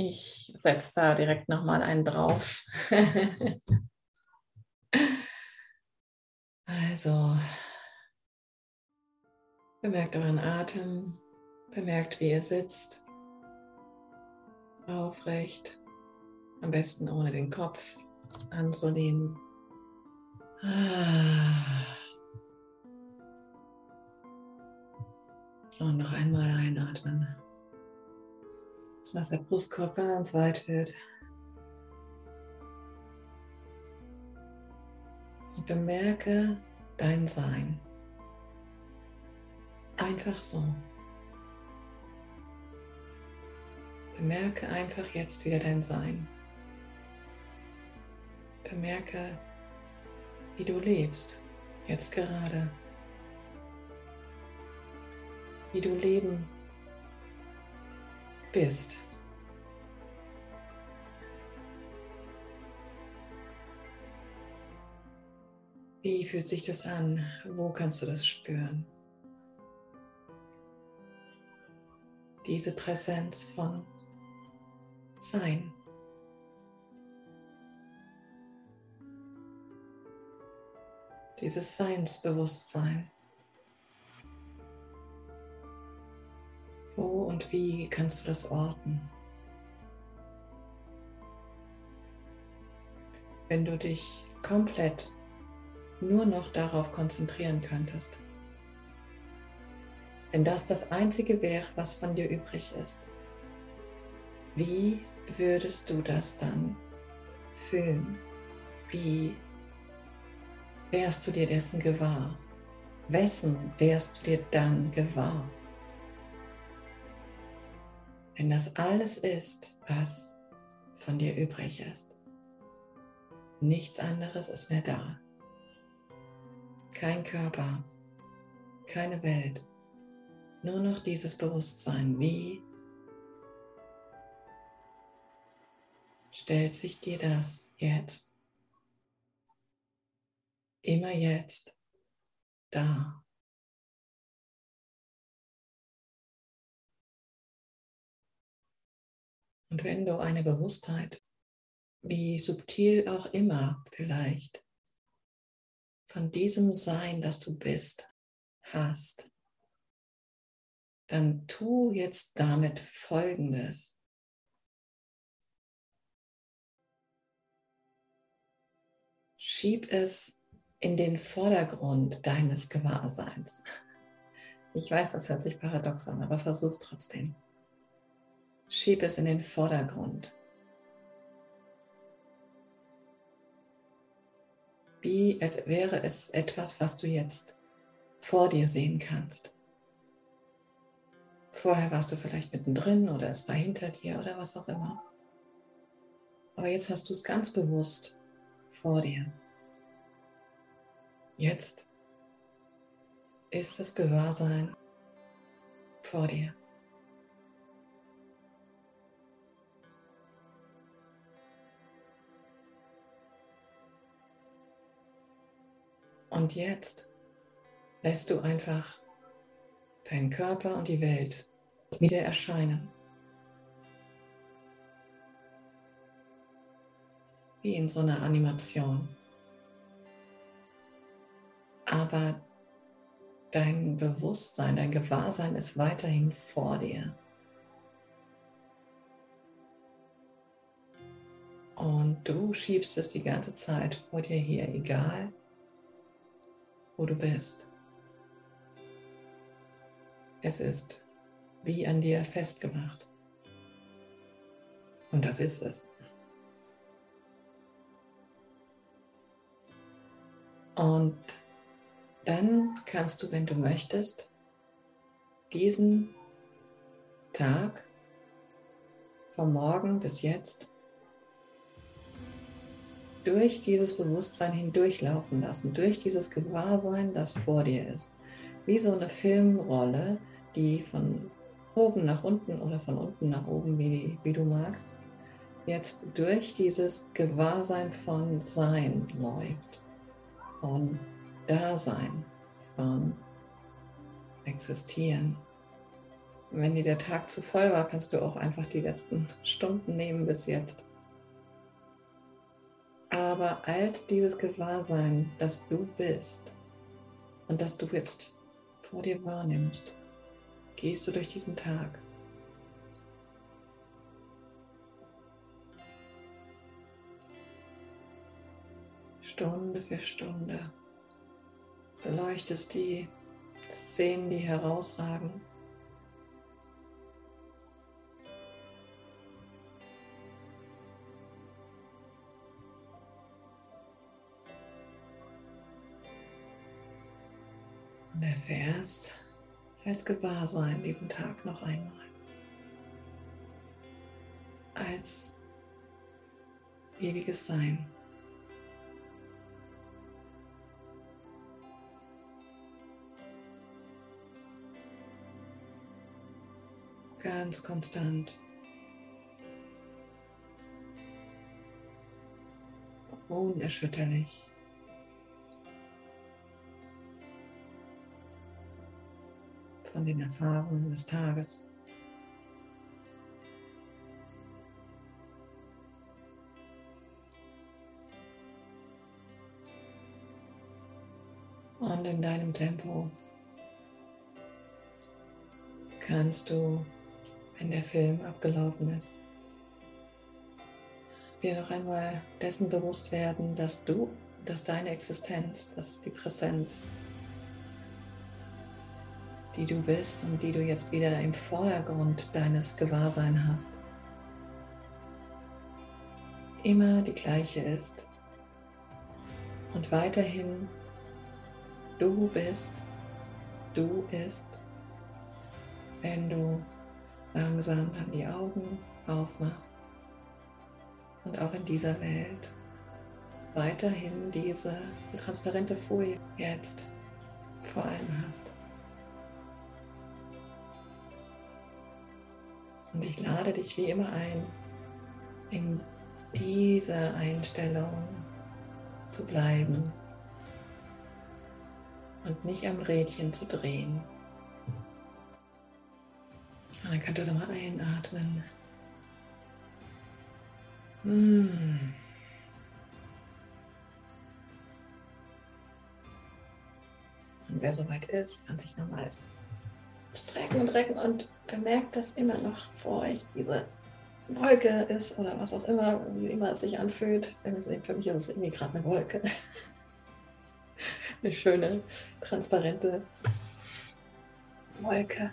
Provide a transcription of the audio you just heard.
Ich setze da direkt nochmal einen drauf. also, bemerkt euren Atem, bemerkt, wie ihr sitzt, aufrecht, am besten ohne den Kopf anzulehnen. Und noch einmal einatmen dass der Brustkorb ganz weit wird. Und bemerke dein Sein. Einfach so. Bemerke einfach jetzt wieder dein Sein. Bemerke, wie du lebst, jetzt gerade. Wie du leben bist. Wie fühlt sich das an? Wo kannst du das spüren? Diese Präsenz von Sein. Dieses Seinsbewusstsein. Und wie kannst du das orten? Wenn du dich komplett nur noch darauf konzentrieren könntest. Wenn das das Einzige wäre, was von dir übrig ist, wie würdest du das dann fühlen? Wie wärst du dir dessen gewahr? Wessen wärst du dir dann gewahr? Wenn das alles ist, was von dir übrig ist. Nichts anderes ist mehr da. Kein Körper, keine Welt, nur noch dieses Bewusstsein. Wie stellt sich dir das jetzt, immer jetzt, dar? Und wenn du eine Bewusstheit, wie subtil auch immer vielleicht, von diesem Sein, das du bist, hast, dann tu jetzt damit Folgendes. Schieb es in den Vordergrund deines Gewahrseins. Ich weiß, das hört sich paradox an, aber versuch's trotzdem. Schieb es in den Vordergrund. Wie als wäre es etwas, was du jetzt vor dir sehen kannst. Vorher warst du vielleicht mittendrin oder es war hinter dir oder was auch immer. Aber jetzt hast du es ganz bewusst vor dir. Jetzt ist das Gewahrsein vor dir. Und jetzt lässt du einfach deinen Körper und die Welt wieder erscheinen. Wie in so einer Animation. Aber dein Bewusstsein, dein Gewahrsein ist weiterhin vor dir. Und du schiebst es die ganze Zeit vor dir hier, egal wo du bist. Es ist wie an dir festgemacht. Und das ist es. Und dann kannst du, wenn du möchtest, diesen Tag vom Morgen bis jetzt durch dieses Bewusstsein hindurchlaufen lassen, durch dieses Gewahrsein, das vor dir ist. Wie so eine Filmrolle, die von oben nach unten oder von unten nach oben, wie, wie du magst, jetzt durch dieses Gewahrsein von Sein läuft, von Dasein, von Existieren, Wenn dir der Tag zu voll war, kannst du auch einfach die letzten Stunden nehmen bis jetzt. Aber als dieses Gewahrsein, dass du bist und dass du jetzt vor dir wahrnimmst, gehst du durch diesen Tag. Stunde für Stunde beleuchtest die Szenen, die herausragen. Und erfährst als Gewahrsein diesen Tag noch einmal. Als ewiges Sein. Ganz konstant. Unerschütterlich. Von den Erfahrungen des Tages. Und in deinem Tempo kannst du wenn der Film abgelaufen ist. Dir noch einmal dessen bewusst werden, dass du, dass deine Existenz, dass die Präsenz, die du bist und die du jetzt wieder im Vordergrund deines Gewahrsein hast, immer die gleiche ist und weiterhin du bist, du ist, wenn du langsam dann die Augen aufmachst und auch in dieser Welt weiterhin diese transparente Folie jetzt vor allem hast. Und ich lade dich wie immer ein, in dieser Einstellung zu bleiben und nicht am Rädchen zu drehen. Und dann könnt ihr nochmal einatmen. Hm. Und wer soweit ist, kann sich nochmal strecken und recken und bemerkt, dass immer noch vor euch diese Wolke ist oder was auch immer, wie immer es sich anfühlt. Für mich ist es irgendwie gerade eine Wolke. Eine schöne, transparente Wolke.